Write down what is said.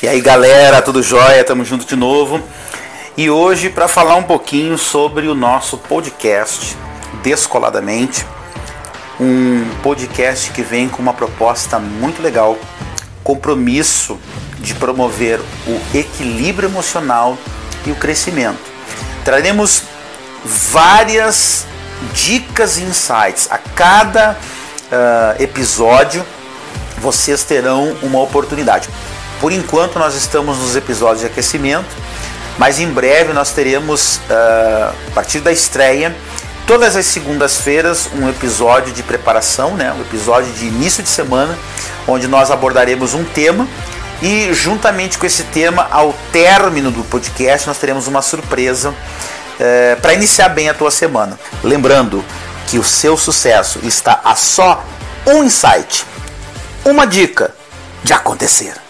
E aí galera, tudo jóia? Tamo junto de novo. E hoje para falar um pouquinho sobre o nosso podcast Descoladamente, um podcast que vem com uma proposta muito legal, compromisso de promover o equilíbrio emocional e o crescimento. Traremos várias dicas e insights a cada uh, episódio. Vocês terão uma oportunidade. Por enquanto, nós estamos nos episódios de aquecimento, mas em breve nós teremos, uh, a partir da estreia, todas as segundas-feiras, um episódio de preparação, né? um episódio de início de semana, onde nós abordaremos um tema e, juntamente com esse tema, ao término do podcast, nós teremos uma surpresa uh, para iniciar bem a tua semana. Lembrando que o seu sucesso está a só um insight, uma dica de acontecer.